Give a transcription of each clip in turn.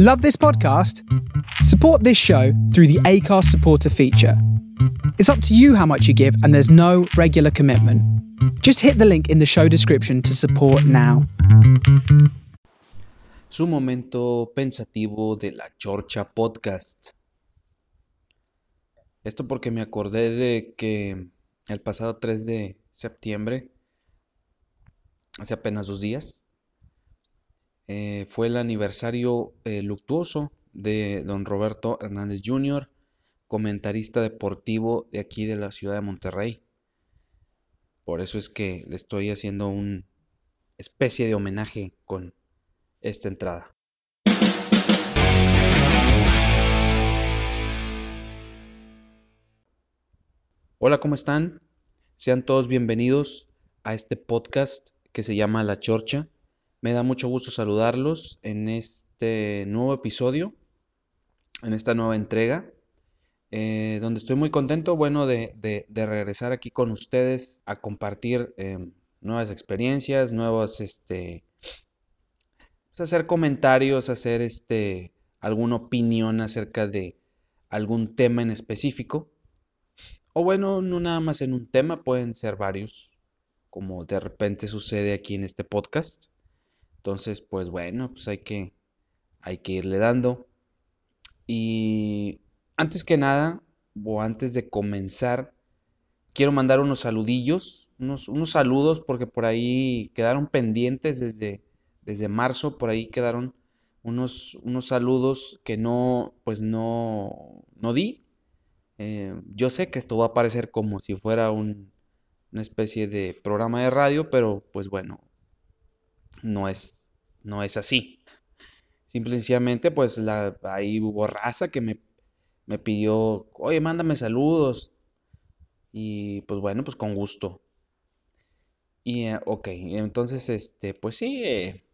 Love this podcast? Support this show through the ACARS supporter feature. It's up to you how much you give, and there's no regular commitment. Just hit the link in the show description to support now. Su momento pensativo de la Chorcha Podcast. Esto porque me acordé de que el pasado 3 de septiembre, hace apenas dos días, eh, fue el aniversario eh, luctuoso de don Roberto Hernández Jr., comentarista deportivo de aquí de la ciudad de Monterrey. Por eso es que le estoy haciendo una especie de homenaje con esta entrada. Hola, ¿cómo están? Sean todos bienvenidos a este podcast que se llama La Chorcha. Me da mucho gusto saludarlos en este nuevo episodio, en esta nueva entrega, eh, donde estoy muy contento, bueno, de, regresar aquí con ustedes a compartir em, nuevas experiencias, nuevos, este, pues, hacer comentarios, hacer, este, alguna opinión acerca de algún tema en específico. O bueno, no nada más en un tema, pueden ser varios, como de repente sucede aquí en este podcast. Entonces, pues bueno, pues hay que, hay que irle dando. Y antes que nada, o antes de comenzar, quiero mandar unos saludillos, unos, unos saludos, porque por ahí quedaron pendientes desde, desde marzo, por ahí quedaron unos, unos saludos que no, pues no, no di. Eh, yo sé que esto va a parecer como si fuera un, una especie de programa de radio, pero pues bueno, no es, no es así. Simplemente, pues la, ahí hubo raza que me, me pidió, oye, mándame saludos. Y pues bueno, pues con gusto. Y eh, ok, entonces, este, pues sí, eh,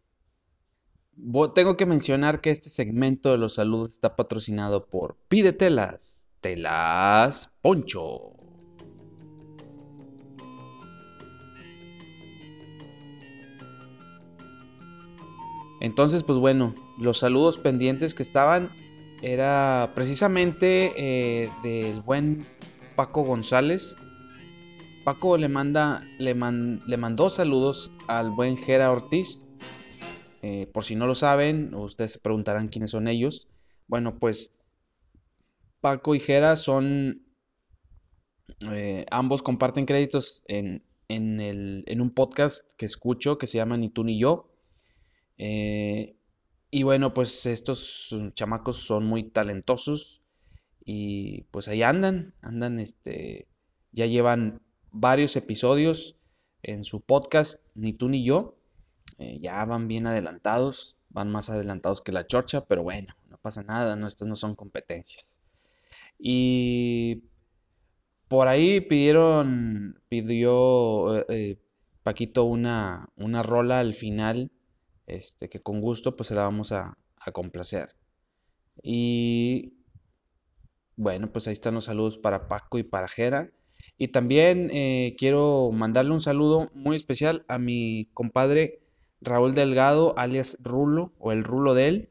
tengo que mencionar que este segmento de los saludos está patrocinado por Pídetelas, Telas Poncho. Entonces, pues bueno, los saludos pendientes que estaban era precisamente eh, del buen Paco González. Paco le manda, le, mandó saludos al buen Gera Ortiz. Eh, por si no lo saben, ustedes se preguntarán quiénes son ellos. Bueno, pues Paco y Gera son, eh, ambos comparten créditos en, en un podcast que escucho que se llama Ni tú ni yo. Eh, y bueno, pues estos chamacos son muy talentosos y pues ahí andan, andan, este, ya llevan varios episodios en su podcast, ni tú ni yo, eh, ya van bien adelantados, van más adelantados que la chorcha, pero bueno, no pasa nada, no, estas no son competencias. Y por ahí pidieron, pidió eh, Paquito una, una rola al final este, que con gusto pues se la vamos a, complacer. Y bueno, pues ahí están los saludos para Paco y para Jera. Y también eh, quiero mandarle un saludo muy especial a mi compadre Raúl Delgado, alias Rulo, o el Rulo de él,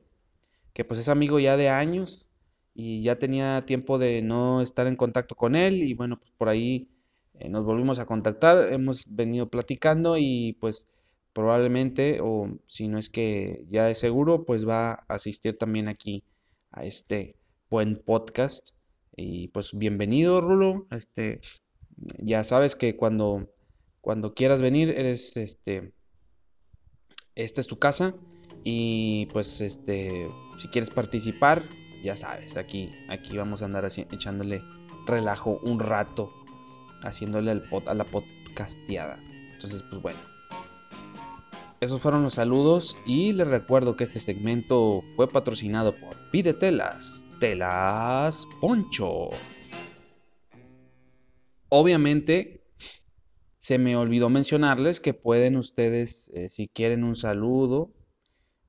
que pues es amigo ya de años y ya tenía tiempo de no estar en contacto con él y bueno, pues por ahí eh, nos volvimos a contactar, hemos venido platicando y pues probablemente, o si no es que ya es seguro, pues va a asistir también aquí a este buen podcast. Y pues bienvenido, Rulo. Este, ya sabes que cuando, cuando quieras venir, eres este. Esta es tu casa. Y pues este. Si quieres participar, ya sabes, aquí, aquí vamos a andar echándole relajo un rato. Haciéndole al a la podcasteada. Entonces, pues bueno. Esos fueron los saludos y les recuerdo que este segmento fue patrocinado por Pide Telas, Telas Poncho. Obviamente, se me olvidó mencionarles que pueden ustedes, eh, si quieren un saludo,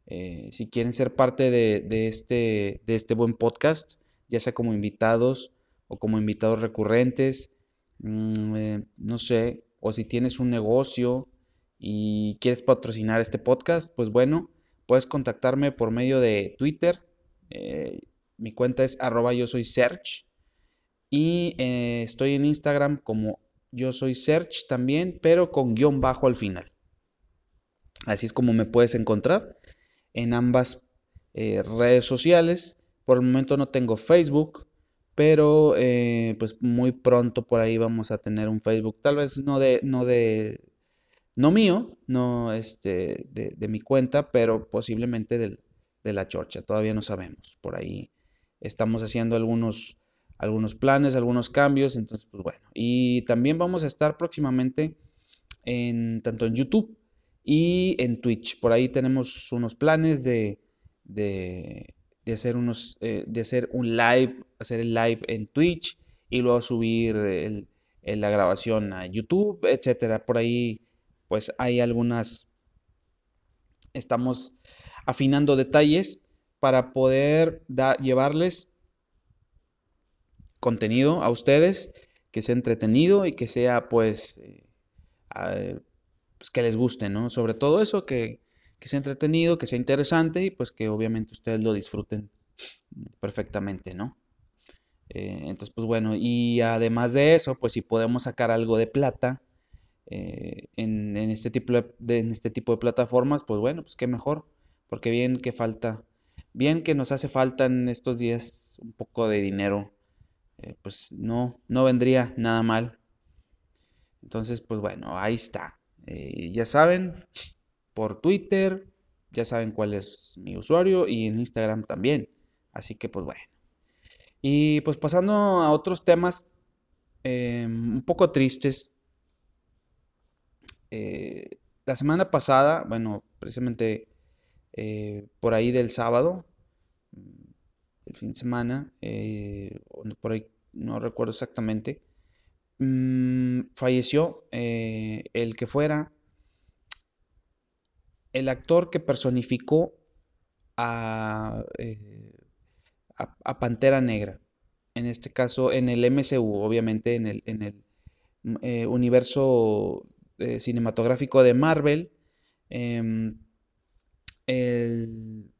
eh, si quieren ser parte de, este, de este buen podcast, ya sea como invitados o como invitados recurrentes, mm, eh, no sé, o si tienes un negocio, y quieres patrocinar este podcast, pues bueno, puedes contactarme por medio de Twitter, Eh, mi cuenta es arroba yo soy search. Y eh, estoy en Instagram como yo soy search también, pero con guion bajo al final. Así es como me puedes encontrar en ambas eh, redes sociales. Por el momento no tengo Facebook, pero pues muy pronto por ahí vamos a tener un Facebook. Tal vez no de, no de, no mío, no este, de, mi cuenta, pero posiblemente de la chorcha. Todavía no sabemos. Por ahí estamos haciendo algunos, algunos planes, algunos cambios. Entonces, pues bueno. Y también vamos a estar próximamente en tanto en YouTube y en Twitch. Por ahí tenemos unos planes de, de, de hacer unos, eh, de hacer un live, hacer el live en Twitch y luego subir la grabación a YouTube, etcétera. Por ahí pues hay algunas, estamos afinando detalles para poder llevarles contenido a ustedes que sea entretenido y que sea pues, eh, pues que les guste, ¿no? Sobre todo eso, que, que, sea entretenido, que sea interesante y pues que obviamente ustedes lo disfruten perfectamente, ¿no? Eh, entonces, pues bueno, y además de eso, pues si podemos sacar algo de plata, eh, en, este tipo de, en este tipo de plataformas, pues bueno, pues qué mejor, porque bien que falta, bien que nos hace falta en estos días un poco de dinero, eh, pues no, no vendría nada mal. Entonces, pues bueno, ahí está. Eh, ya saben, por Twitter, ya saben cuál es mi usuario y en Instagram también. Así que, pues bueno. Y pues pasando a otros temas un poco tristes, eh, la semana pasada, bueno, precisamente eh, por ahí del sábado, mm, el fin de semana, eh, por ahí no recuerdo exactamente, mm, falleció el que fuera el actor que personificó a, Pantera Negra. En este caso, en el MCU, obviamente en el, en el mm, universo eh, cinematográfico de Marvel. Em, el,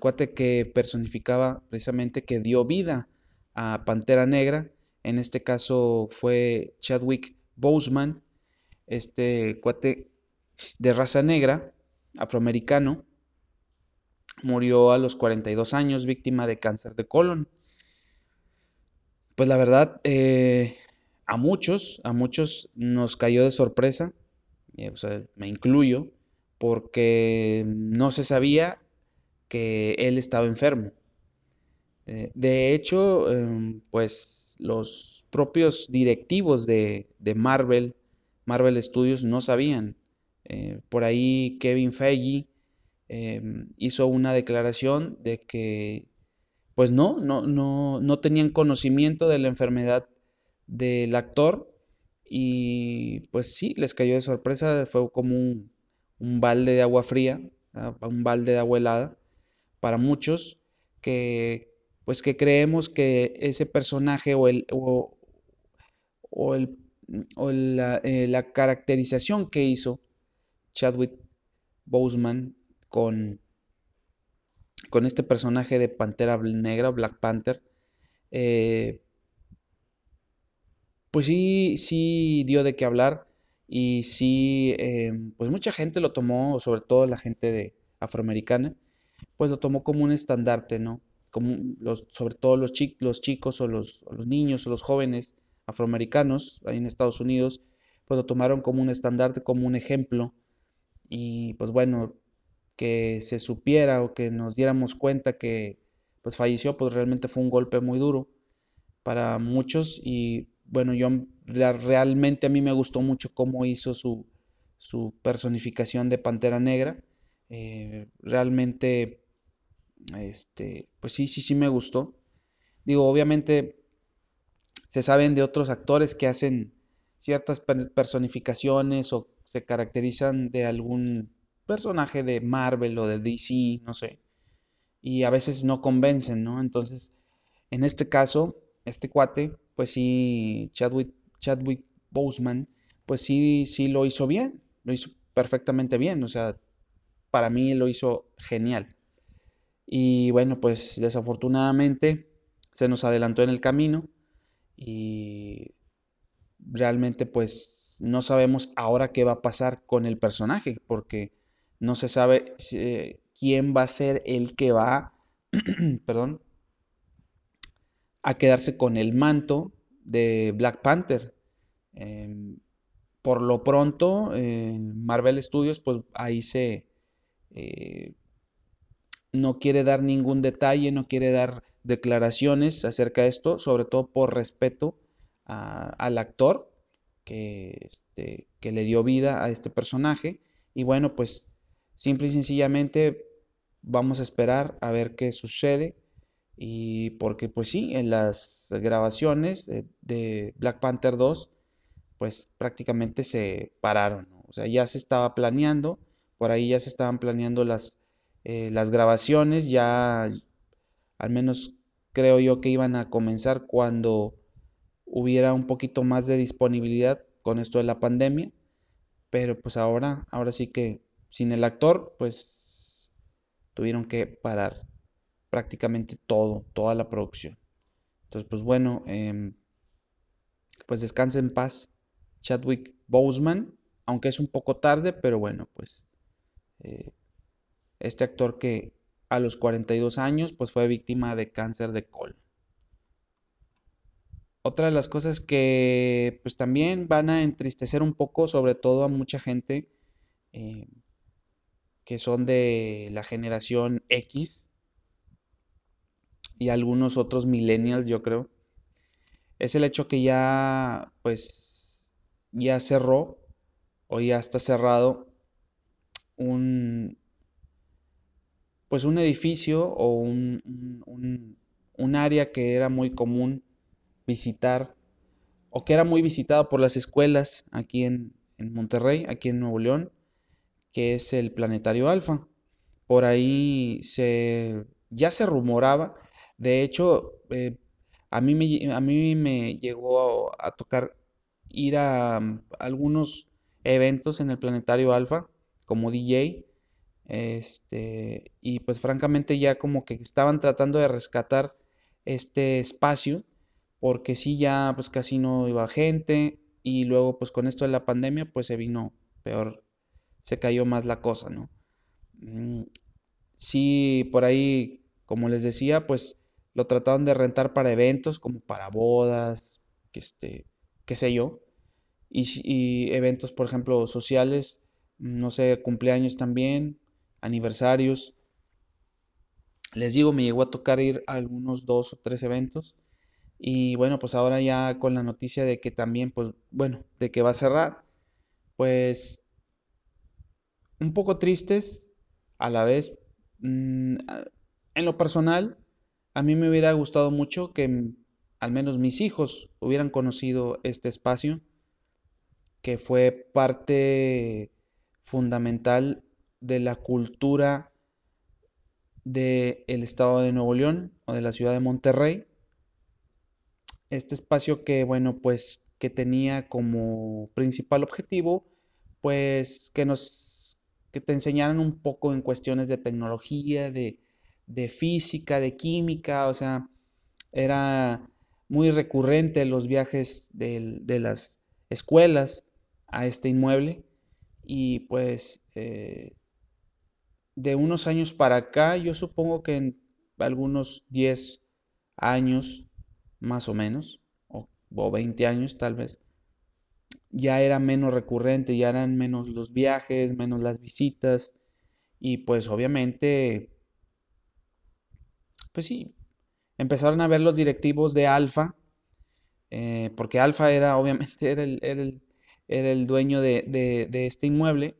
cuate que personificaba precisamente que dio vida a Pantera Negra. En este caso fue Chadwick Boseman, este cuate de raza negra, afroamericano. Murió a los 42 años víctima de cáncer de colon. Pues la verdad, eh, a muchos, a muchos nos cayó de sorpresa, eh, me incluyo, porque no se sabía que él estaba enfermo. Eh, de hecho, em, pues los propios directivos de, Marvel, Marvel Studios, no sabían. Eh, por ahí Kevin Feige em, hizo una declaración de que, pues no, no, no, no tenían conocimiento de la enfermedad del actor y pues sí, les cayó de sorpresa, fue como un, balde de agua fría, un balde de agua helada para muchos que pues que creemos que ese personaje o el o, el o la, eh, la, caracterización que hizo Chadwick Boseman con con este personaje de Pantera Negra, Black Panther, eh, pues sí, sí dio de qué hablar y sí, em, pues mucha gente lo tomó, sobre todo la gente de afroamericana, pues lo tomó como un estandarte, ¿no? Como los, sobre todo los, los chicos o los, los niños o los jóvenes afroamericanos ahí en Estados Unidos, pues lo tomaron como un estandarte, como un ejemplo. Y pues bueno, que se supiera o que nos diéramos cuenta que pues falleció, pues realmente fue un golpe muy duro para muchos y bueno, yo realmente a mí me gustó mucho cómo hizo su, su personificación de Pantera Negra. Eh, realmente, este, pues sí, sí, sí me gustó. Digo, obviamente se saben de otros actores que hacen ciertas personificaciones o se caracterizan de algún personaje de Marvel o de DC, no sé. Y a veces no convencen, ¿no? Entonces, en este caso, este cuate pues sí, Chadwick, Chadwick Boseman, pues sí, sí lo hizo bien, lo hizo perfectamente bien, o sea, para mí lo hizo genial. Y bueno, pues desafortunadamente se nos adelantó en el camino y realmente pues no sabemos ahora qué va a pasar con el personaje porque no se sabe quién va a ser el que va, perdón, a quedarse con el manto de Black Panther. Em, por lo pronto, Marvel Studios, pues ahí se... Eh, no quiere dar ningún detalle, no quiere dar declaraciones acerca de esto, sobre todo por respeto al actor que, este, que le dio vida a este personaje. Y bueno, pues simple y sencillamente vamos a esperar a ver qué sucede. Y porque pues sí, en las grabaciones de, Black Panther 2, pues prácticamente se pararon. O sea, ya se estaba planeando, por ahí ya se estaban planeando las, eh, las grabaciones, ya al menos creo yo que iban a comenzar cuando hubiera un poquito más de disponibilidad con esto de la pandemia, pero pues ahora, ahora sí que sin el actor, pues tuvieron que parar prácticamente todo, toda la producción. Entonces, pues bueno, em, pues descanse en paz Chadwick Boseman, aunque es un poco tarde, pero bueno, pues eh, este actor que a los 42 años, pues fue víctima de cáncer de colon. Otra de las cosas que pues también van a entristecer un poco, sobre todo a mucha gente eh, que son de la generación X y algunos otros millennials, yo creo, es el hecho que ya pues ya cerró o ya está cerrado un, pues un edificio o un, un, área que era muy común visitar o que era muy visitado por las escuelas aquí en, en Monterrey, aquí en Nuevo León, que es el Planetario Alfa. Por ahí se, ya se rumoraba, de hecho, eh, a, mí me, a mí me llegó a, tocar ir a, a algunos eventos en el Planetario Alfa como DJ este, y pues francamente ya como que estaban tratando de rescatar este espacio, porque sí ya pues casi no iba gente y luego pues con esto de la pandemia pues se vino peor, se cayó más la cosa, ¿no? Mm, sí, por ahí, como les decía, pues lo trataron de rentar para eventos como para bodas, este, qué sé yo, y, y eventos, por ejemplo, sociales, no sé, cumpleaños también, aniversarios. Les digo, me llegó a tocar ir a algunos dos o tres eventos. Y bueno, pues ahora ya con la noticia de que también, pues bueno, de que va a cerrar, pues un poco tristes a la vez. Mm, en lo personal, a mí me hubiera gustado mucho que al menos mis hijos hubieran conocido este espacio, que fue parte fundamental de la cultura del estado de Nuevo León o de la ciudad de Monterrey. Este espacio que, bueno, pues que tenía como principal objetivo, pues que nos, que te enseñaran un poco en cuestiones de tecnología, de, de física, de química, o sea, era muy recurrente los viajes de, las escuelas a este inmueble. Y pues eh, de unos años para acá, yo supongo que en algunos 10 años más o menos, o, 20 años tal vez, ya era menos recurrente, ya eran menos los viajes, menos las visitas, y pues obviamente, pues sí, empezaron a ver los directivos de Alfa, eh, porque Alfa era obviamente era el, dueño de, este inmueble,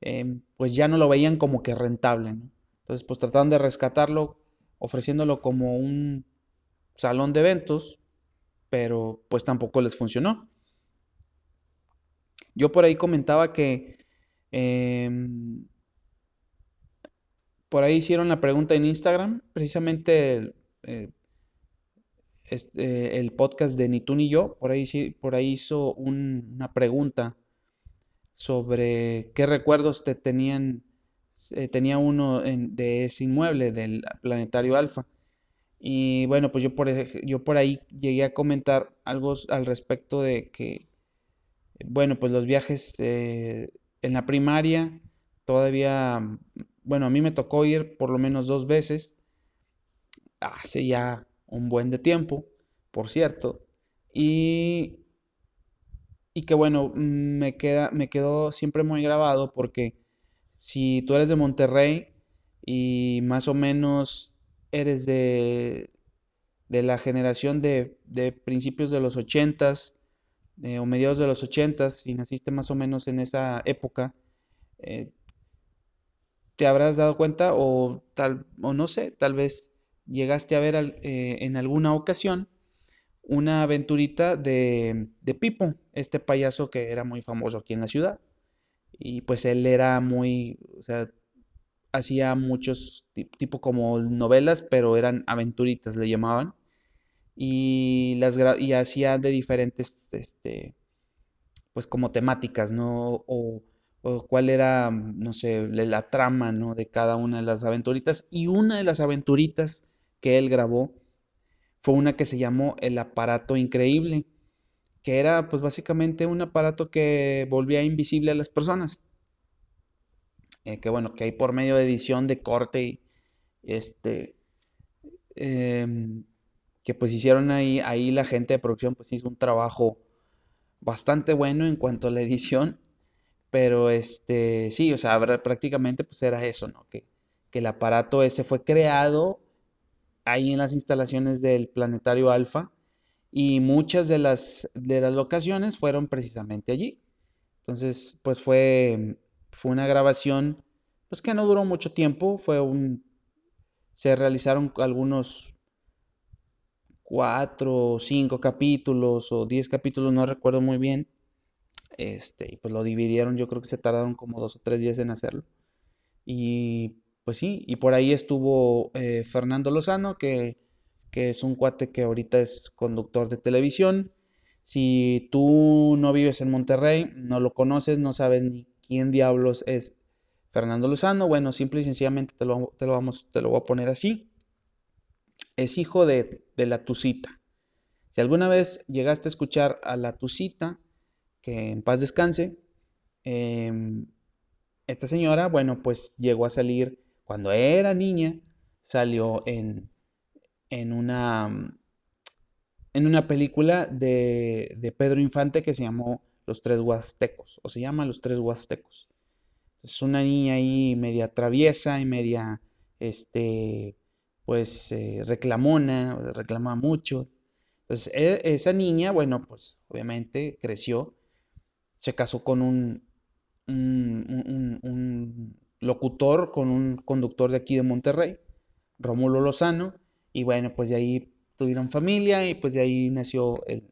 Em, pues ya no lo veían como que rentable. ¿no? Entonces, pues trataron de rescatarlo ofreciéndolo como un salón de eventos, pero pues tampoco les funcionó. Yo por ahí comentaba que em, por ahí hicieron la pregunta en Instagram, precisamente el, eh, este, podcast de Ni tú ni yo, por ahí, por ahí hizo una pregunta sobre qué recuerdos te tenían eh, tenía uno de ese inmueble del planetario Alfa. Y bueno, pues yo por, yo por ahí llegué a comentar algo al respecto de que, bueno, pues los viajes eh, en la primaria todavía, bueno, a mí me tocó ir por lo menos dos veces, hace ya un buen de tiempo, por cierto, y, y que bueno, me, queda, me quedó siempre muy grabado porque si tú eres de Monterrey y más o menos eres de, de la generación de, de principios de los ochentas eh, o mediados de los ochentas y naciste más o menos en esa época, eh, te habrás dado cuenta o tal o no sé, tal vez llegaste a ver eh, en alguna ocasión una aventurita de, de Pipo, este payaso que era muy famoso aquí en la ciudad. Y pues él era muy, o sea, hacía muchos tipo como novelas, pero eran aventuritas, le llamaban. Y las y hacía de diferentes, este, pues como temáticas, ¿no? O cuál era, no sé, la trama, ¿no? De cada una de las aventuritas. Y una de las aventuritas que él grabó fue una que se llamó El aparato increíble que era pues básicamente un aparato que volvía invisible a las personas. Eh, que bueno, que hay por medio de edición, de corte y este, em, que pues hicieron ahí, ahí la gente de producción pues hizo un trabajo bastante bueno en cuanto a la edición, pero este, sí, o sea, prácticamente pues era eso, ¿no? Que, que el aparato ese fue creado ahí en las instalaciones del planetario Alfa y muchas de las, de las locaciones fueron precisamente allí. Entonces, pues fue, fue una grabación pues que no duró mucho tiempo, fue un se realizaron algunos cuatro o cinco capítulos o diez capítulos, no recuerdo muy bien. Este, y pues lo dividieron, yo creo que se tardaron como dos o tres días en hacerlo. Y pues sí, y por ahí estuvo eh, Fernando Lozano, que que es un cuate que ahorita es conductor de televisión. Si tú no vives en Monterrey, no lo conoces, no sabes ni quién diablos es Fernando Lozano, bueno, simple y sencillamente te lo, vamos, te lo voy a poner así. Es hijo de, la Tucita. Si alguna vez llegaste a escuchar a la Tucita, que en paz descanse, em, esta señora, bueno, pues llegó a salir cuando era niña, salió en en una, en una película de, de Pedro Infante que se llamó Los Tres Huastecos, o se llama Los Tres Huastecos. Es una niña ahí media traviesa y media, este, pues, eh, reclamona, reclama mucho. Entonces, e, esa niña, bueno, pues, obviamente creció, se casó con un, locutor, con un conductor de aquí de Monterrey, Rómulo Lozano, y bueno, pues de ahí tuvieron familia y pues de ahí nació el,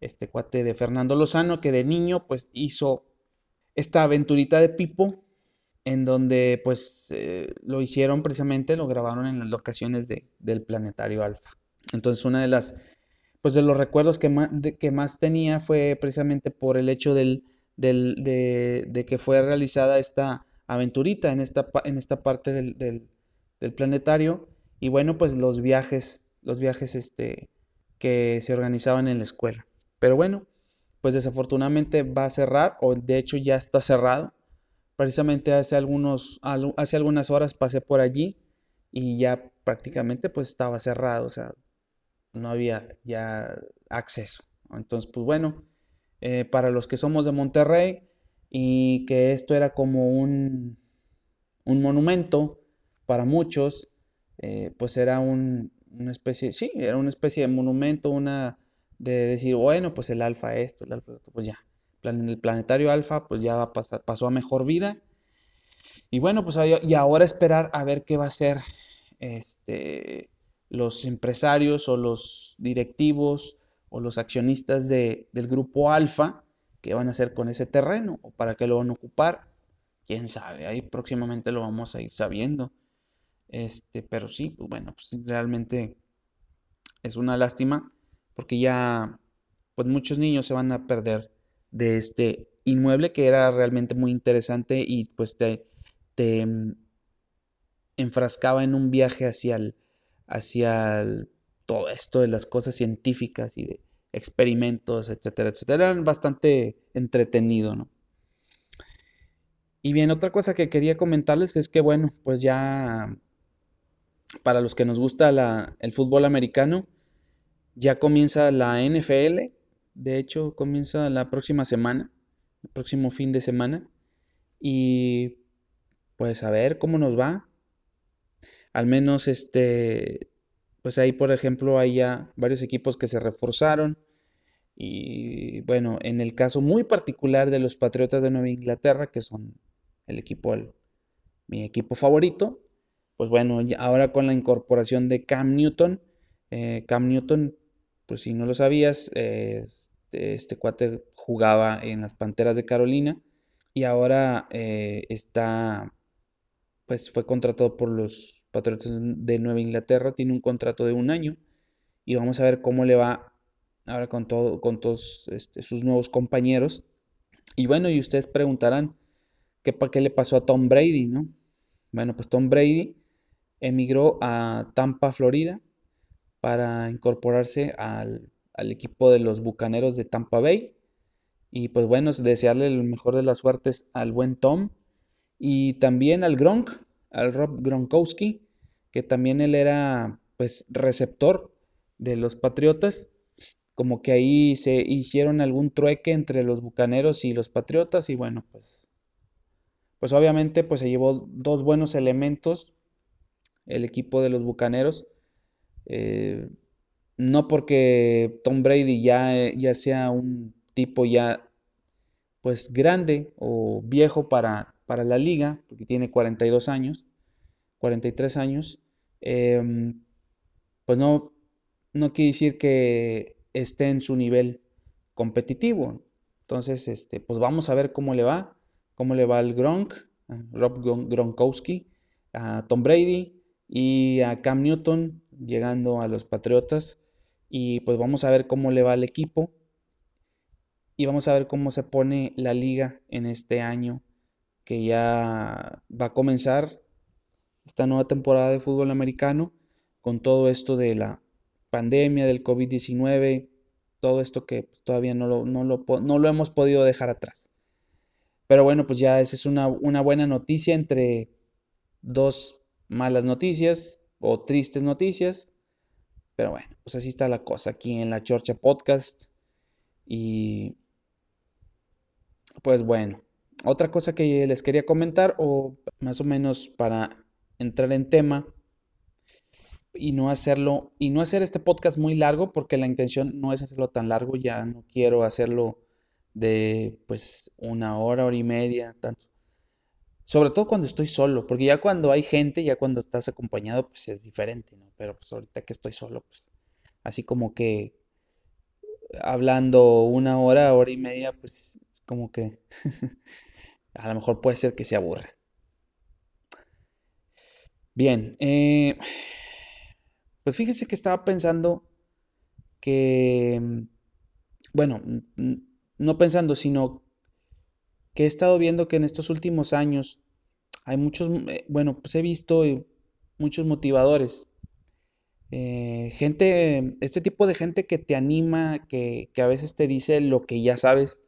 este cuate de Fernando Lozano que de niño pues hizo esta aventurita de Pipo en donde pues eh, lo hicieron precisamente, lo grabaron en las locaciones de, del planetario Alfa. Entonces una de las, pues de los recuerdos que más, que más tenía fue precisamente por el hecho del, del, de, de, que fue realizada esta aventurita en esta, en esta parte del, del, planetario y bueno, pues los viajes, los viajes este, que se organizaban en la escuela. Pero bueno, pues desafortunadamente va a cerrar, o de hecho ya está cerrado. Precisamente hace, algunos, hace algunas horas pasé por allí y ya prácticamente pues estaba cerrado, o sea, no había ya acceso. Entonces, pues bueno, eh, para los que somos de Monterrey y que esto era como un, un monumento para muchos, eh, pues era un, una especie, sí, era una especie de monumento, una de decir, bueno, pues el alfa esto, el alfa esto, pues ya, el planetario alfa, pues ya pasó a mejor vida. Y bueno, pues y ahora esperar a ver qué va a hacer este, los empresarios o los directivos o los accionistas de, del grupo alfa, qué van a hacer con ese terreno o para qué lo van a ocupar. Quién sabe, ahí próximamente lo vamos a ir sabiendo. Este, pero sí, pues bueno, pues realmente es una lástima porque ya pues muchos niños se van a perder de este inmueble que era realmente muy interesante y pues te, te, enfrascaba en un viaje hacia, hacia todo esto de las cosas científicas y de experimentos, etcétera, etcétera. Era bastante entretenido, ¿no? Y bien, otra cosa que quería comentarles es que, bueno, pues ya para los que nos gusta el fútbol americano, ya comienza la NFL. De hecho, comienza la próxima semana, el próximo fin de semana. Y pues a ver cómo nos va. Al menos este, pues ahí por ejemplo hay ya varios equipos que se reforzaron. Y bueno, en el caso muy particular de los Patriotas de Nueva Inglaterra, que son el equipo, mi equipo favorito, pues bueno, ahora con la incorporación de Cam Newton, eh, Cam Newton, pues si no lo sabías, este, este, cuate jugaba en las Panteras de Carolina y ahora eh, está, pues fue contratado por los Patriotas de Nueva Inglaterra, tiene un contrato de un año y vamos a ver cómo le va ahora con, todo, con todos este, sus nuevos compañeros. Y bueno, y ustedes preguntarán, ¿qué, ¿qué le pasó a Tom Brady, no? Bueno, pues Tom Brady emigró a Tampa, Florida, para incorporarse al, equipo de los Bucaneros de Tampa Bay. Y pues bueno, desearle el mejor de las suertes al buen Tom y también al Gronk, al Rob Gronkowski, que también él era pues receptor de los Patriotas. Como que ahí se hicieron algún trueque entre los Bucaneros y los Patriotas y bueno, pues pues obviamente pues se llevó dos buenos elementos el equipo de los Bucaneros. Eh, no porque Tom Brady ya, ya sea un tipo ya pues grande o viejo para, para la liga, porque tiene 42 años, 43 años, em, pues no, no quiere decir que esté en su nivel competitivo. Entonces, este, pues vamos a ver cómo le va, cómo le va al Gronk, Rob Gronkowski, a Tom Brady, y a Cam Newton llegando a los Patriotas. Y pues vamos a ver cómo le va al equipo. Y vamos a ver cómo se pone la liga en este año que ya va a comenzar esta nueva temporada de fútbol americano con todo esto de la pandemia, del COVID-19, todo esto que pues, todavía no lo, no, lo, hemos podido dejar atrás. Pero bueno, pues ya esa es una, una buena noticia entre dos malas noticias o tristes noticias. Pero bueno, pues así está la cosa aquí en la Chorcha Podcast. Y pues bueno, otra cosa que les quería comentar o más o menos para entrar en tema y no hacerlo y no hacer este podcast muy largo porque la intención no es hacerlo tan largo, ya no quiero hacerlo de pues una hora, hora y media, tanto. Sobre todo cuando estoy solo, porque ya cuando hay gente, ya cuando estás acompañado, pues es diferente, ¿no? Pero pues ahorita que estoy solo, pues así como que hablando una hora, hora y media, pues como que a lo mejor puede ser que se aburra. Bien, eh, pues fíjense que estaba pensando que, bueno, no pensando, sino que he estado viendo que en estos últimos años hay muchos, eh, bueno, pues he visto eh, muchos motivadores. Gente, este tipo de gente que te anima, que, a veces te dice lo que ya sabes,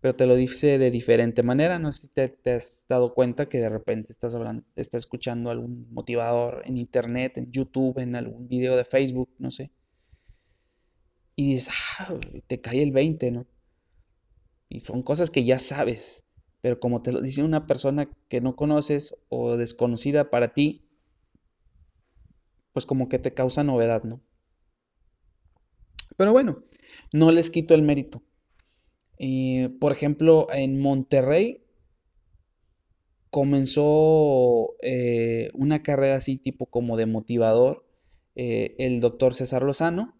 pero te lo dice de diferente manera. No sé si te, has dado cuenta que de repente estás hablando, estás escuchando algún motivador en internet, en YouTube, en algún video de Facebook, no sé. Y dices, ah, te cae el 20, ¿no? Y son cosas que ya sabes, pero como te lo dice una persona que no conoces o desconocida para ti, pues como que te causa novedad, ¿no? Pero bueno, no les quito el mérito. Por ejemplo, en Monterrey comenzó eh, una carrera así tipo como de motivador eh, el doctor César Lozano.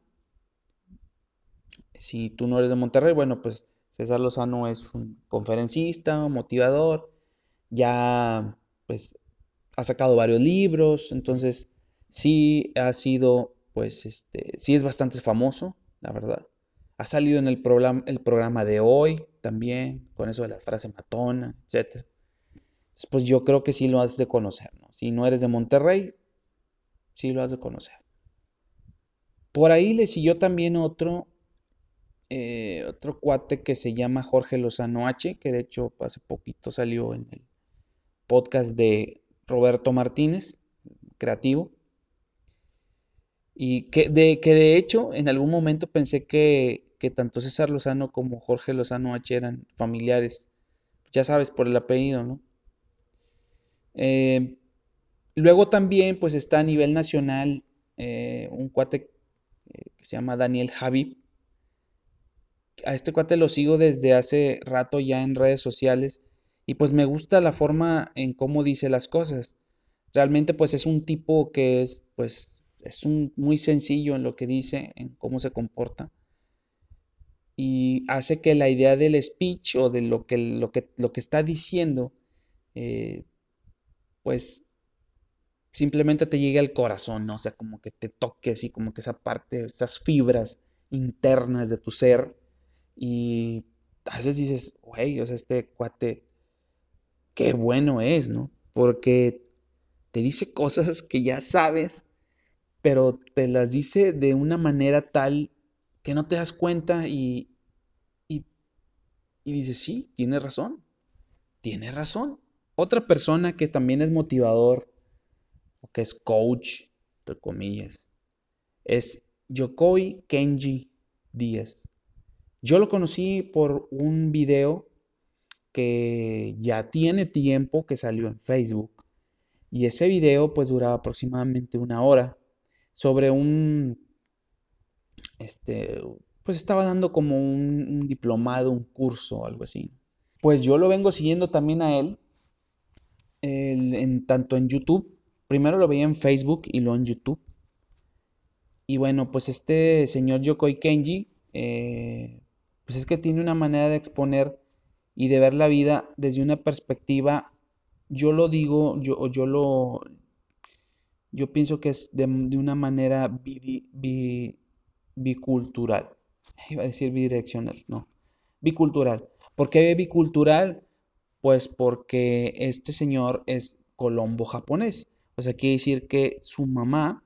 Si tú no eres de Monterrey, bueno, pues César Lozano es un conferencista, motivador, ya pues ha sacado varios libros, entonces sí ha sido, pues este, sí es bastante famoso, la verdad. Ha salido en el programa, de hoy también, con eso de la frase matona, etc. Pues yo creo que sí lo has de conocer, ¿no? Si no eres de Monterrey, sí lo has de conocer. Por ahí le siguió también otro, eh, otro cuate que se llama Jorge Lozano H, que de hecho hace poquito salió en el podcast de Roberto Martínez, creativo. Y que de, que de hecho en algún momento pensé que, tanto César Lozano como Jorge Lozano H eran familiares. Ya sabes, por el apellido, ¿no? Eh, luego también pues está a nivel nacional eh, un cuate eh, que se llama Daniel Javib. A este cuate lo sigo desde hace rato ya en redes sociales y pues me gusta la forma en cómo dice las cosas. Realmente pues es un tipo que es pues es un, muy sencillo en lo que dice, en cómo se comporta. Y hace que la idea del speech o de lo que, lo que, lo que está diciendo, eh, pues simplemente te llegue al corazón, ¿no? O sea, como que te toque así, como que esa parte, esas fibras internas de tu ser. Y a veces dices, güey, o sea, este cuate, qué bueno es, ¿no? Porque te dice cosas que ya sabes pero te las dice de una manera tal que no te das cuenta y, dices, sí, tiene razón, tiene razón. Otra persona que también es motivador, o que es coach, entre comillas, es Yokoi Kenji Díaz. Yo lo conocí por un video que ya tiene tiempo que salió en Facebook. Y ese video pues duraba aproximadamente una hora sobre un, este, pues estaba dando como un, diplomado, un curso, algo así. Pues yo lo vengo siguiendo también a él, en, tanto en YouTube, primero lo veía en Facebook y luego en YouTube. Y bueno, pues este señor Yokoi Kenji, eh, pues es que tiene una manera de exponer y de ver la vida desde una perspectiva, yo lo digo, yo, yo, lo, yo pienso que es de, una manera bicultural. Iba a decir bidireccional, no. Bicultural. ¿Por qué bicultural? Pues porque este señor es colombo japonés. O sea, quiere decir que su mamá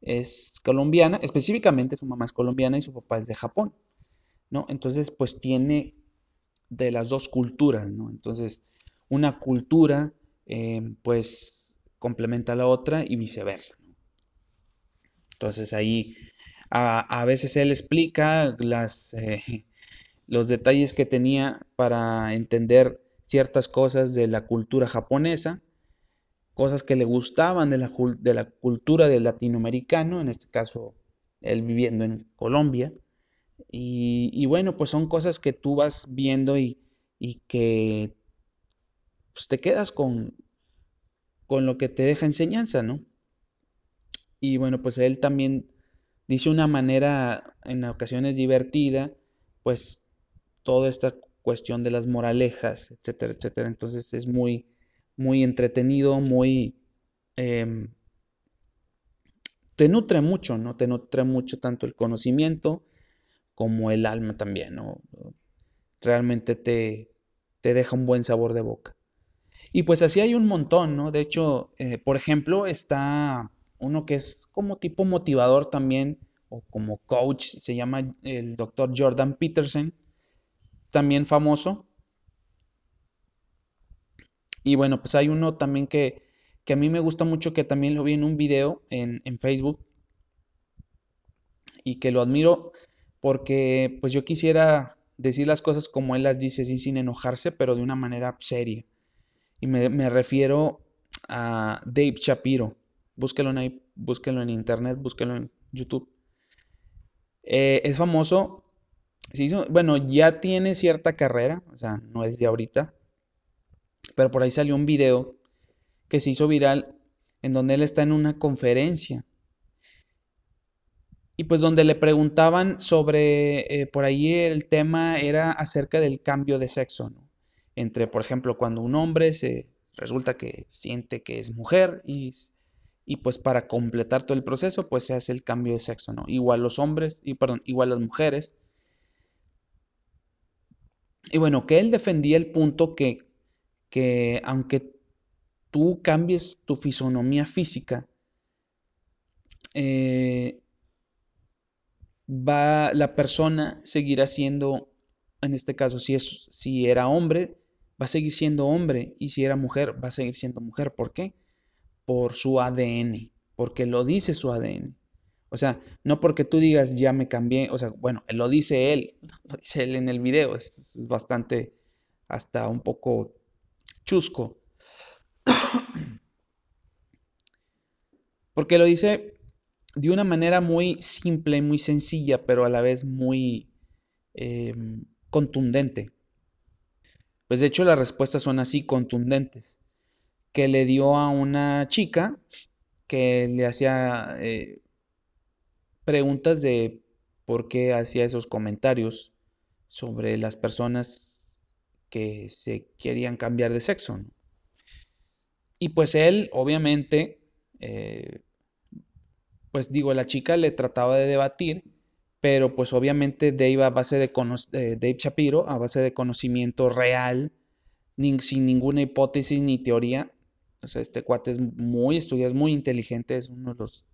es colombiana, específicamente su mamá es colombiana y su papá es de Japón, ¿no? Entonces, pues tiene de las dos culturas, ¿no? Entonces, una cultura, eh, pues complementa a la otra y viceversa. Entonces ahí a, veces él explica las, eh, los detalles que tenía para entender ciertas cosas de la cultura japonesa, cosas que le gustaban de la, cultura del latinoamericano, en este caso él viviendo en Colombia. Y, bueno, pues son cosas que tú vas viendo y, que pues, te quedas con, con lo que te deja enseñanza, ¿no? Y bueno, pues él también dice una manera en ocasiones divertida, pues toda esta cuestión de las moralejas, etcétera, etcétera. Entonces es muy, muy entretenido, muy... Em, te nutre mucho, ¿no? Te nutre mucho tanto el conocimiento como el alma también, ¿no? Realmente te, te deja un buen sabor de boca. Y pues así hay un montón, ¿no? De hecho, eh, por ejemplo, está uno que es como tipo motivador también, o como coach, se llama el doctor Jordan Peterson, también famoso. Y bueno, pues hay uno también que, que a mí me gusta mucho, que también lo vi en un video en, en Facebook, y que lo admiro porque pues yo quisiera decir las cosas como él las dice, sin enojarse, pero de una manera seria. Y me, refiero a Dave Shapiro. Búsquelo en, búsquelo en internet, búsquelo en YouTube. Eh, es famoso. bueno, ya tiene cierta carrera, o sea, no es de ahorita. Pero por ahí salió un video que se hizo viral en donde él está en una conferencia. Y pues donde le preguntaban sobre, eh, por ahí el tema era acerca del cambio de sexo, entre, por ejemplo, cuando un hombre se resulta que siente que es mujer y, y pues para completar todo el proceso pues se hace el cambio de sexo, ¿no? Igual los hombres, y perdón, igual las mujeres. Y bueno, que él defendía el punto que, que aunque tú cambies tu fisonomía física, eh, va, la persona seguirá siendo, en este caso, si, es, si era hombre, va a seguir siendo hombre, y si era mujer, va a seguir siendo mujer. ¿Por qué? Por su ADN, porque lo dice su ADN. O sea, no porque tú digas ya me cambié, o sea, bueno, lo dice él, lo dice él en el video, es, bastante, hasta un poco chusco. Porque lo dice de una manera muy simple, muy sencilla, pero a la vez muy em, contundente. Pues de hecho las respuestas son así contundentes. Que le dio a una chica que le hacía eh, preguntas de por qué hacía esos comentarios sobre las personas que se querían cambiar de sexo. Y pues él, obviamente, eh, pues digo, la chica le trataba de debatir, pero pues obviamente Dave a base de eh, Dave Shapiro, a base de conocimiento real, sin ninguna hipótesis ni teoría. O sea, este cuate es muy estudiado, es muy inteligente, es uno de los,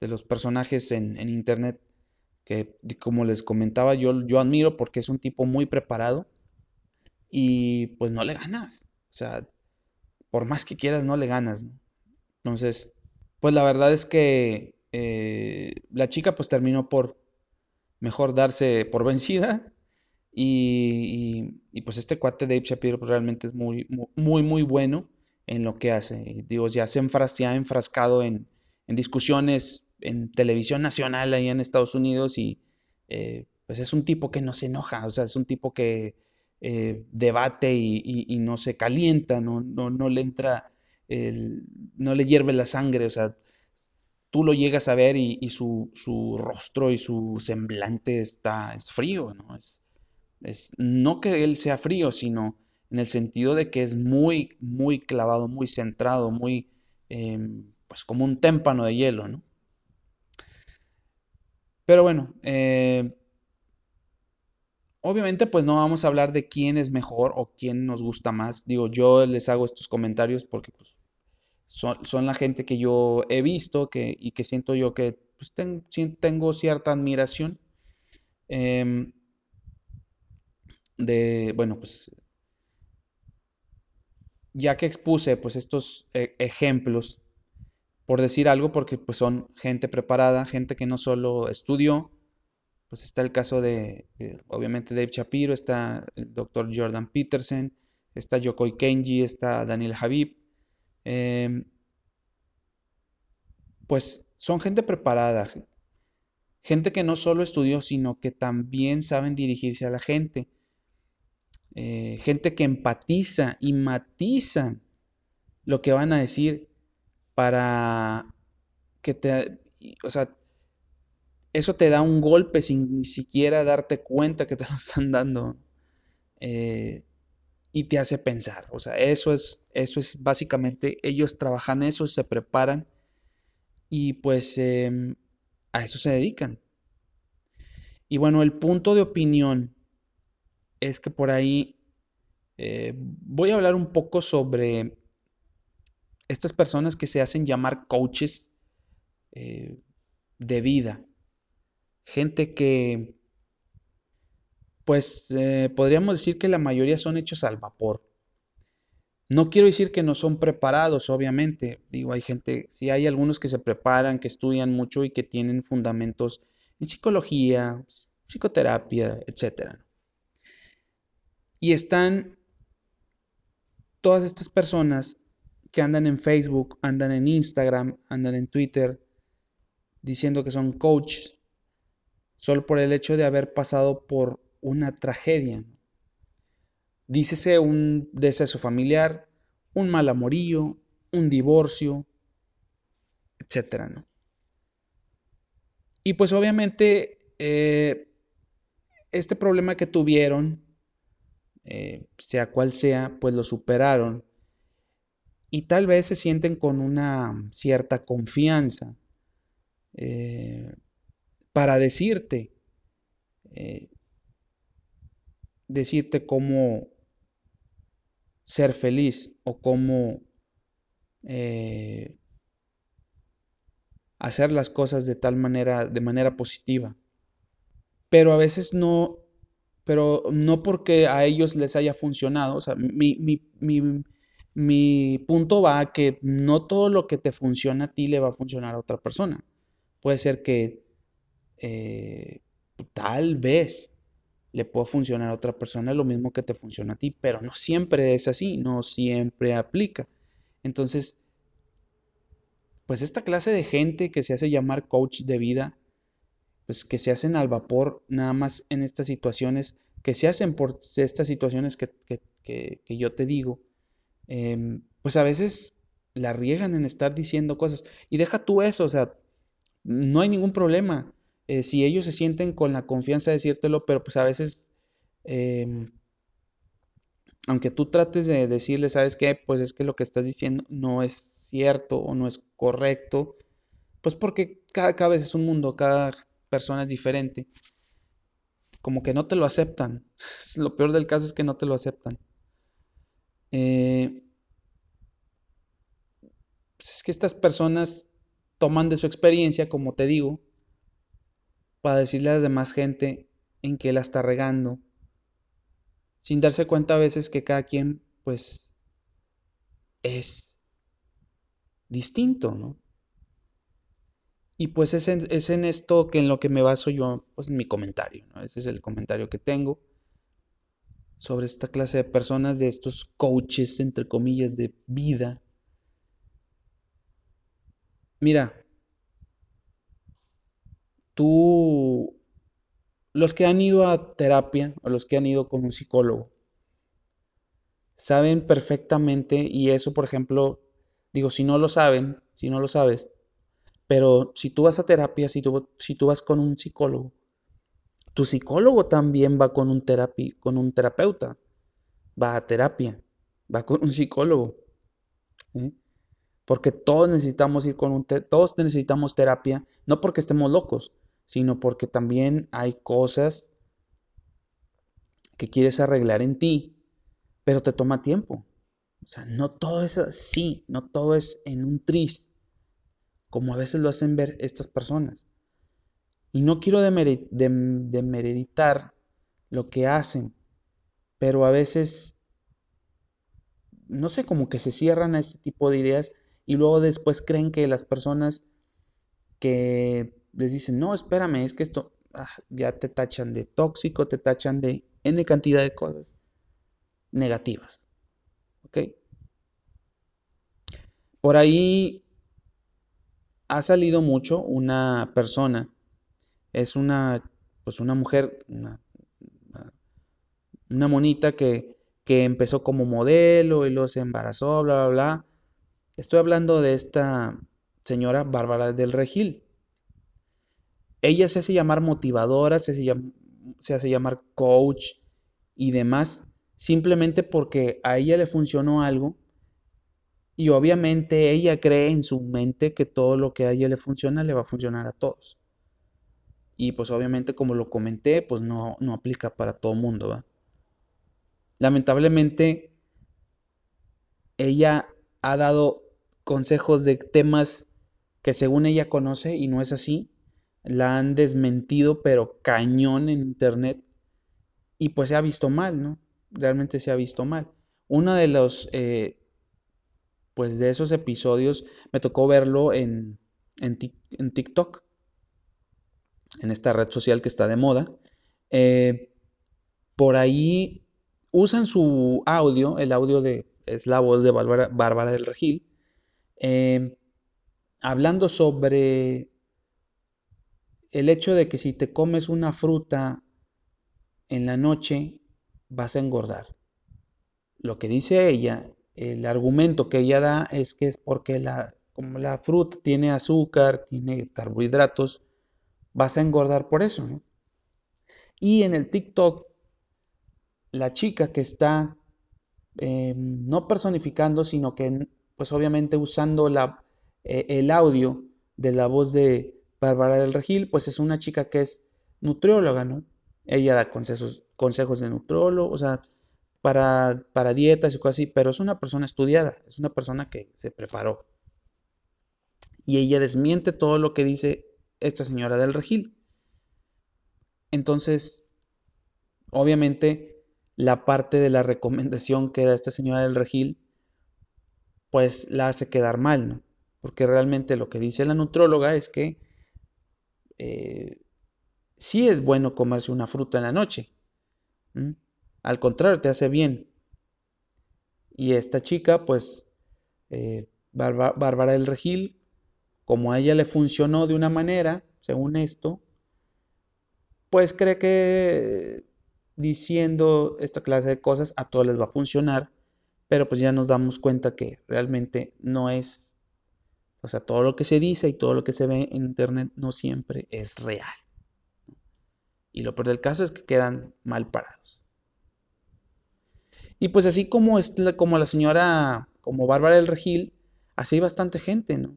de los personajes en, internet que, como les comentaba, yo, yo admiro porque es un tipo muy preparado y pues no le ganas. O sea, por más que quieras, no le ganas. Entonces, pues la verdad es que eh, la chica pues terminó por mejor darse por vencida y, pues este cuate Dave Shapiro pues, realmente es muy, muy, muy bueno en lo que hace. Digo, ya se, ha enfrascado en, discusiones en televisión nacional ahí en Estados Unidos y eh, pues es un tipo que no se enoja, o sea, es un tipo que eh, debate y, no se calienta, no, no, no le entra, el, no le hierve la sangre, o sea, tú lo llegas a ver y, su, rostro y su semblante está, es frío, ¿no? Es, es, no que él sea frío, sino en el sentido de que es muy, muy clavado, muy centrado, muy, em, pues como un témpano de hielo, ¿no? Pero bueno, eh, obviamente pues no vamos a hablar de quién es mejor o quién nos gusta más. Digo, yo les hago estos comentarios porque pues son, la gente que yo he visto que, y que siento yo que pues, tengo cierta admiración. Em, de, bueno, pues ya que expuse pues estos eh, ejemplos, por decir algo, porque pues son gente preparada, gente que no solo estudió, pues está el caso de, obviamente Dave Shapiro, está el doctor Jordan Peterson, está Yokoi Kenji, está Daniel Habib, Em, pues son gente preparada, gente que no solo estudió, sino que también saben dirigirse a la gente, eh, gente que empatiza y matiza lo que van a decir para que te, o sea, eso te da un golpe sin ni siquiera darte cuenta que te lo están dando. Eh, y te hace pensar. O sea, eso es, eso es básicamente, ellos trabajan eso, se preparan y pues em, a eso se dedican. Y bueno, el punto de opinión es que por ahí eh, voy a hablar un poco sobre estas personas que se hacen llamar coaches eh, de vida. Gente que pues eh, podríamos decir que la mayoría son hechos al vapor. No quiero decir que no son preparados, obviamente. Digo, hay gente, sí hay algunos que se preparan, que estudian mucho y que tienen fundamentos en psicología, psicoterapia, etc. Y están todas estas personas que andan en Facebook, andan en Instagram, andan en Twitter, diciendo que son coaches, solo por el hecho de haber pasado por una tragedia. Dícese un deceso familiar, un mal amorío, un divorcio, etc. Y pues obviamente eh, este problema que tuvieron, eh, sea cual sea, pues lo superaron y tal vez se sienten con una cierta confianza eh, para decirte, decirte cómo ser feliz o cómo eh, hacer las cosas de tal manera, de manera positiva. Pero a veces no, pero no porque a ellos les haya funcionado. O sea, mi, mi punto va a que no todo lo que te funciona a ti le va a funcionar a otra persona. Puede ser que eh, tal vez le pueda funcionar a otra persona lo mismo que te funciona a ti, pero no siempre es así, no siempre aplica. Entonces, pues esta clase de gente que se hace llamar coach de vida, pues que se hacen al vapor nada más en estas situaciones, que se hacen por estas situaciones que, que yo te digo, Em, pues a veces la riegan en estar diciendo cosas. Y deja tú eso, o sea, no hay ningún problema. Eh, si ellos se sienten con la confianza de decírtelo, pero pues a veces, em, aunque tú trates de decirle, ¿sabes qué? Pues es que lo que estás diciendo no es cierto o no es correcto, pues porque cada, cada vez es un mundo, cada persona es diferente. Como que no te lo aceptan. Lo peor del caso es que no te lo aceptan. Eh, pues es que estas personas toman de su experiencia, como te digo, para decirle a la demás gente en que la está regando, sin darse cuenta a veces que cada quien, pues, es distinto, ¿no? Y pues es en, es en esto que en lo que me baso yo, pues en mi comentario, ¿no? Ese es el comentario que tengo sobre esta clase de personas, de estos coaches, entre comillas, de vida. Mira, tú, los que han ido a terapia o los que han ido con un psicólogo, saben perfectamente, y eso, por ejemplo, digo, si no lo saben, si no lo sabes, pero si tú vas a terapia, si tú, si tú vas con un psicólogo, tu psicólogo también va con un, con un terapeuta, va a terapia, va con un psicólogo. ¿eh? Porque todos necesitamos ir con un todos necesitamos terapia, no porque estemos locos, sino porque también hay cosas que quieres arreglar en ti, pero te toma tiempo. O sea, no todo es así, no todo es en un tris, como a veces lo hacen ver estas personas. Y no quiero demeritar lo que hacen, pero a veces, no sé, como que se cierran a ese tipo de ideas y luego después creen que las personas que les dicen, no, espérame, es que esto ah, ya te tachan de tóxico, te tachan de N cantidad de cosas negativas. ¿Ok? Por ahí ha salido mucho una persona es una, pues una mujer, una, monita que, que, empezó como modelo y luego se embarazó, bla, bla, bla. Estoy hablando de esta señora Bárbara del Regil. Ella se hace llamar motivadora, se se hace llamar coach y demás, simplemente porque a ella le funcionó algo y obviamente ella cree en su mente que todo lo que a ella le funciona le va a funcionar a todos. Y pues obviamente como lo comenté, pues no, no aplica para todo mundo. ¿va? Lamentablemente, ella ha dado consejos de temas que según ella conoce y no es así. La han desmentido, pero cañón en internet. Y pues se ha visto mal, ¿no? Realmente se ha visto mal. Uno de los, eh, pues de esos episodios me tocó verlo en, en, TikTok en esta red social que está de moda, eh, por ahí usan su audio, el audio de, es la voz de Bárbara, del Regil, eh, hablando sobre el hecho de que si te comes una fruta en la noche vas a engordar. Lo que dice ella, el argumento que ella da es que es porque la, como la fruta tiene azúcar, tiene carbohidratos, vas a engordar por eso. Y en el TikTok, la chica que está eh, no personificando, sino que pues obviamente usando la, eh, el audio de la voz de Bárbara del Regil, pues es una chica que es nutrióloga, ¿no? Ella da consejos, consejos de nutriólogo, o sea, para, para dietas y cosas así, pero es una persona estudiada, es una persona que se preparó. Y ella desmiente todo lo que dice esta señora del Regil. Entonces, obviamente, la parte de la recomendación que da esta señora del Regil, pues la hace quedar mal, ¿no? Porque realmente lo que dice la nutróloga es que eh, sí es bueno comerse una fruta en la noche. Al contrario, te hace bien. Y esta chica, pues, eh, Bárbara del Regil, como a ella le funcionó de una manera, según esto, pues cree que diciendo esta clase de cosas a todos les va a funcionar, pero pues ya nos damos cuenta que realmente no es, o sea, todo lo que se dice y todo lo que se ve en internet no siempre es real. Y lo peor del caso es que quedan mal parados. Y pues así como, es, como la señora, como Bárbara del Regil, así hay bastante gente, ¿no?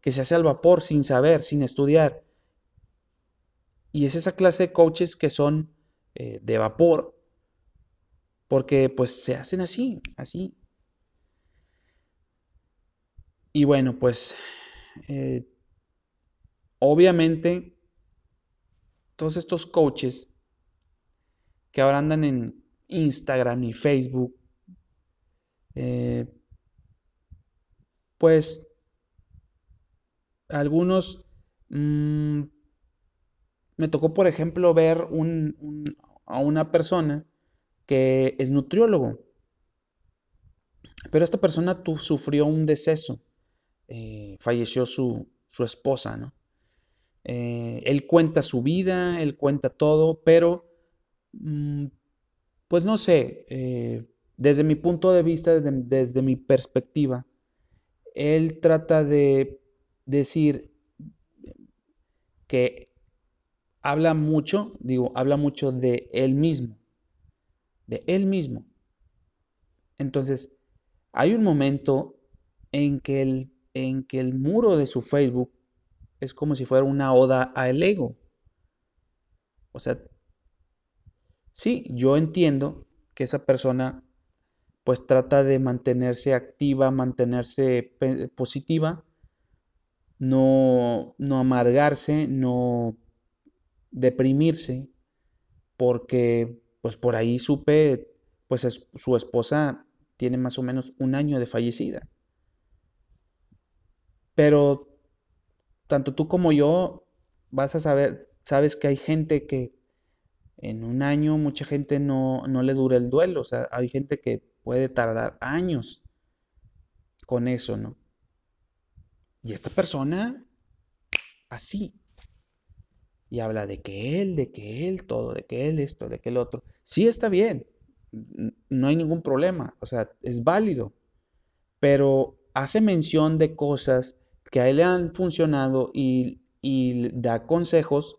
Que se hace al vapor sin saber, sin estudiar. Y es esa clase de coaches que son eh, de vapor, porque pues se hacen así, así. Y bueno, pues eh, obviamente todos estos coaches que ahora andan en Instagram y Facebook, eh, pues algunos mm, me tocó por ejemplo ver a una persona que es nutriólogo pero esta persona sufrió un deceso eh, falleció su, esposa no eh, él cuenta su vida él cuenta todo pero mm, pues no sé, eh, desde mi punto de vista, desde, mi perspectiva, él trata de decir que habla mucho, digo, habla mucho de él mismo, de él mismo. Entonces, hay un momento en que el, en que el muro de su Facebook es como si fuera una oda al ego. O sea, Sí, yo entiendo que esa persona pues trata de mantenerse activa, mantenerse positiva, no, no amargarse, no deprimirse, porque pues por ahí supe, pues su esposa tiene más o menos un año de fallecida. Pero tanto tú como yo vas a saber, sabes que hay gente que en un año mucha gente no, no le dura el duelo, o sea, hay gente que puede tardar años con eso, ¿no? Y esta persona, así, y habla de que él, de que él, todo, de que él esto, de que el otro. Sí está bien, no hay ningún problema, o sea, es válido, pero hace mención de cosas que a él le han funcionado y, y da consejos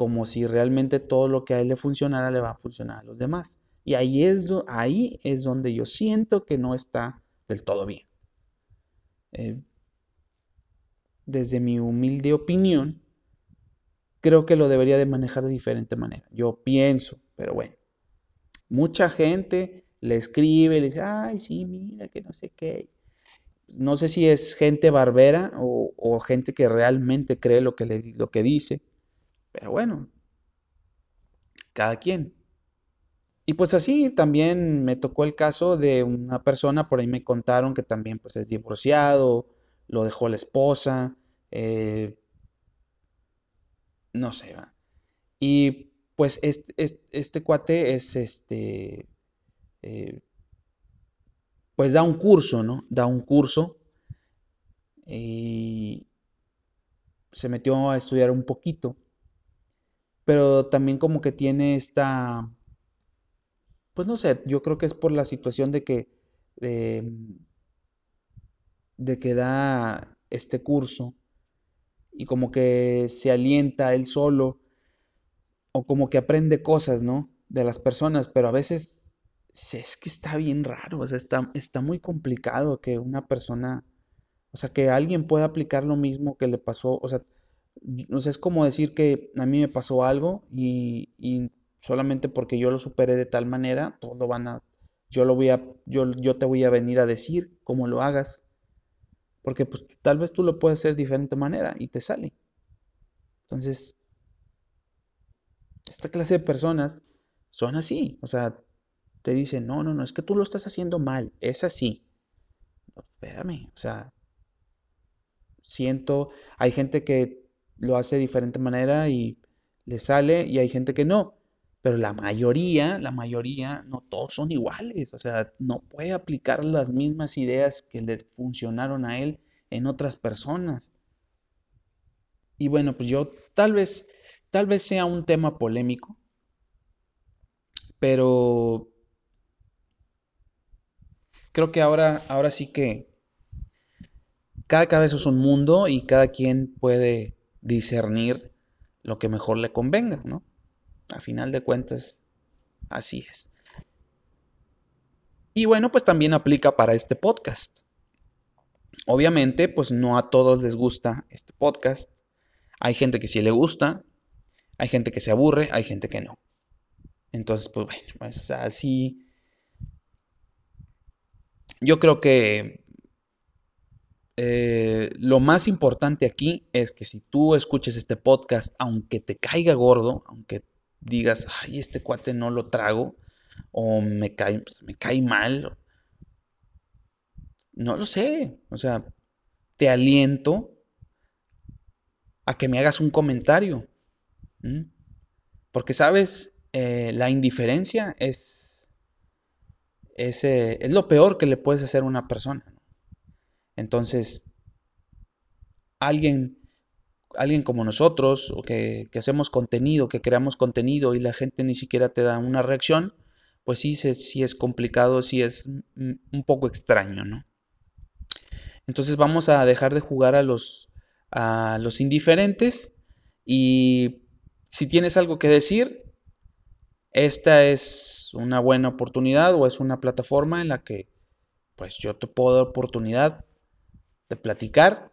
como si realmente todo lo que a él le funcionara le va a funcionar a los demás. Y ahí es, ahí es donde yo siento que no está del todo bien. Eh, desde mi humilde opinión, creo que lo debería de manejar de diferente manera. Yo pienso, pero bueno, mucha gente le escribe, le dice, ay, sí, mira, que no sé qué. No sé si es gente barbera o, gente que realmente cree lo que, le, lo que dice. Pero bueno, cada quien. Y pues así también me tocó el caso de una persona, por ahí me contaron que también pues es divorciado, lo dejó la esposa, eh, no sé. Y pues este, este, cuate es este, eh, pues da un curso, ¿no? Da un curso y se metió a estudiar un poquito pero también como que tiene esta, pues no sé, yo creo que es por la situación de que, em, de que da este curso y como que se alienta él solo o como que aprende cosas, ¿no? De las personas, pero a veces es que está bien raro, o sea, está, está muy complicado que una persona, o sea, que alguien pueda aplicar lo mismo que le pasó, o sea, no sé, es como decir que a mí me pasó algo y, solamente porque yo lo superé de tal manera, todos lo van a, yo lo voy a, yo, yo te voy a venir a decir cómo lo hagas, porque pues tal vez tú lo puedes hacer de diferente manera y te sale. Entonces, esta clase de personas son así, o sea, te dicen, no, no, no, es que tú lo estás haciendo mal, es así. espérame, o sea, siento, hay gente que lo hace de diferente manera y le sale y hay gente que no. Pero la mayoría, la mayoría, no todos son iguales. O sea, no puede aplicar las mismas ideas que le funcionaron a él en otras personas. Y bueno, pues yo tal vez, tal vez sea un tema polémico, pero creo que ahora, ahora sí que cada cabeza es un mundo y cada quien puede discernir lo que mejor le convenga, ¿no? A final de cuentas, así es. Y bueno, pues también aplica para este podcast. Obviamente, pues no a todos les gusta este podcast. Hay gente que sí le gusta, hay gente que se aburre, hay gente que no. Entonces, pues bueno, pues así. Yo creo que eh, lo más importante aquí es que si tú escuches este podcast, aunque te caiga gordo, aunque digas, ay, este cuate no lo trago, o me cae, pues, me cae mal, no lo sé, o sea, te aliento a que me hagas un comentario, porque sabes, eh, la indiferencia es, es, eh, es, lo peor que le puedes hacer a una persona. Entonces, alguien, alguien como nosotros, o que, hacemos contenido, que creamos contenido y la gente ni siquiera te da una reacción, pues sí, sí es complicado, sí es un poco extraño, ¿no? Entonces vamos a dejar de jugar a los, a los indiferentes y si tienes algo que decir, esta es una buena oportunidad o es una plataforma en la que pues yo te puedo dar oportunidad de platicar,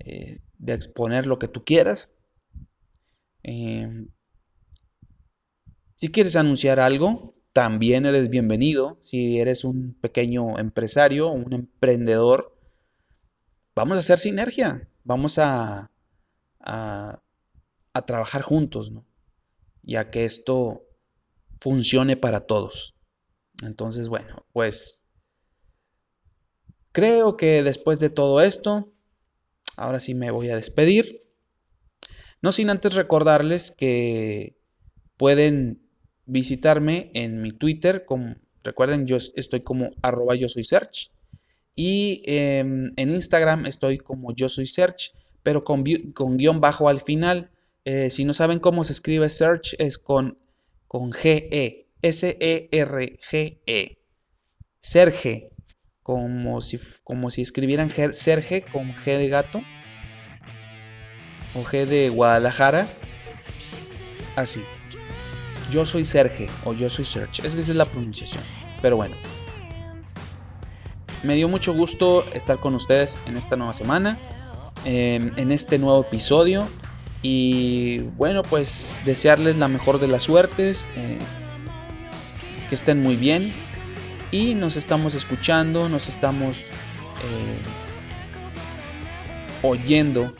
eh, de exponer lo que tú quieras. Em, si quieres anunciar algo, también eres bienvenido. Si eres un pequeño empresario, un emprendedor, vamos a hacer sinergia, vamos a, a, a trabajar juntos, ¿no? ya que esto funcione para todos. Entonces, bueno, pues Creo que después de todo esto, ahora sí me voy a despedir. No sin antes recordarles que pueden visitarme en mi Twitter. Recuerden, yo estoy como arroba yo soy search. Y em, en Instagram estoy como yo soy search, pero con, guion bajo al final. Eh, si no saben cómo se escribe search, es con, con G-E. S-E-R-G-E. Serge como si, como si escribieran Serge con G de gato o G de Guadalajara. Así. Yo soy Serge o yo soy Serge. Esa es la pronunciación. Pero bueno. Me dio mucho gusto estar con ustedes en esta nueva semana. Em, en este nuevo episodio. Y bueno, pues desearles la mejor de las suertes. Eh, que estén muy bien y nos estamos escuchando, nos estamos eh, oyendo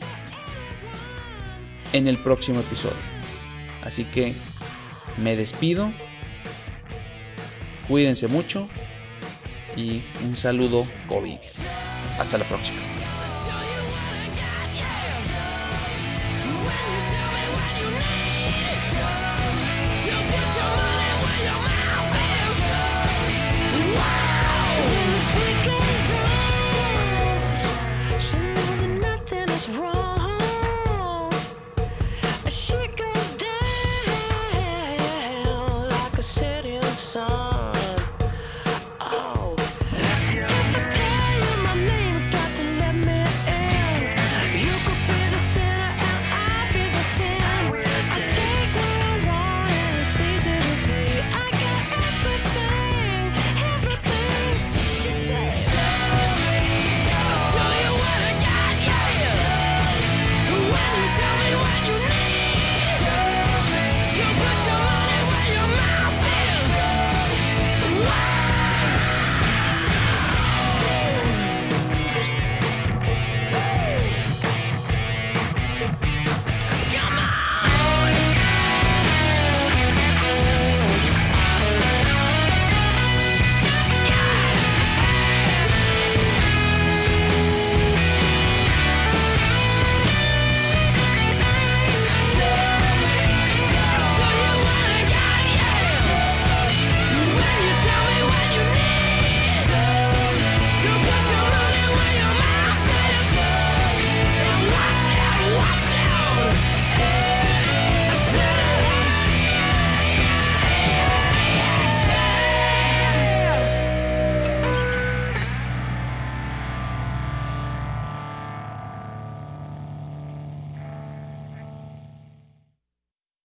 en el próximo episodio. Así que me despido, cuídense mucho y un saludo COVID. Hasta la próxima.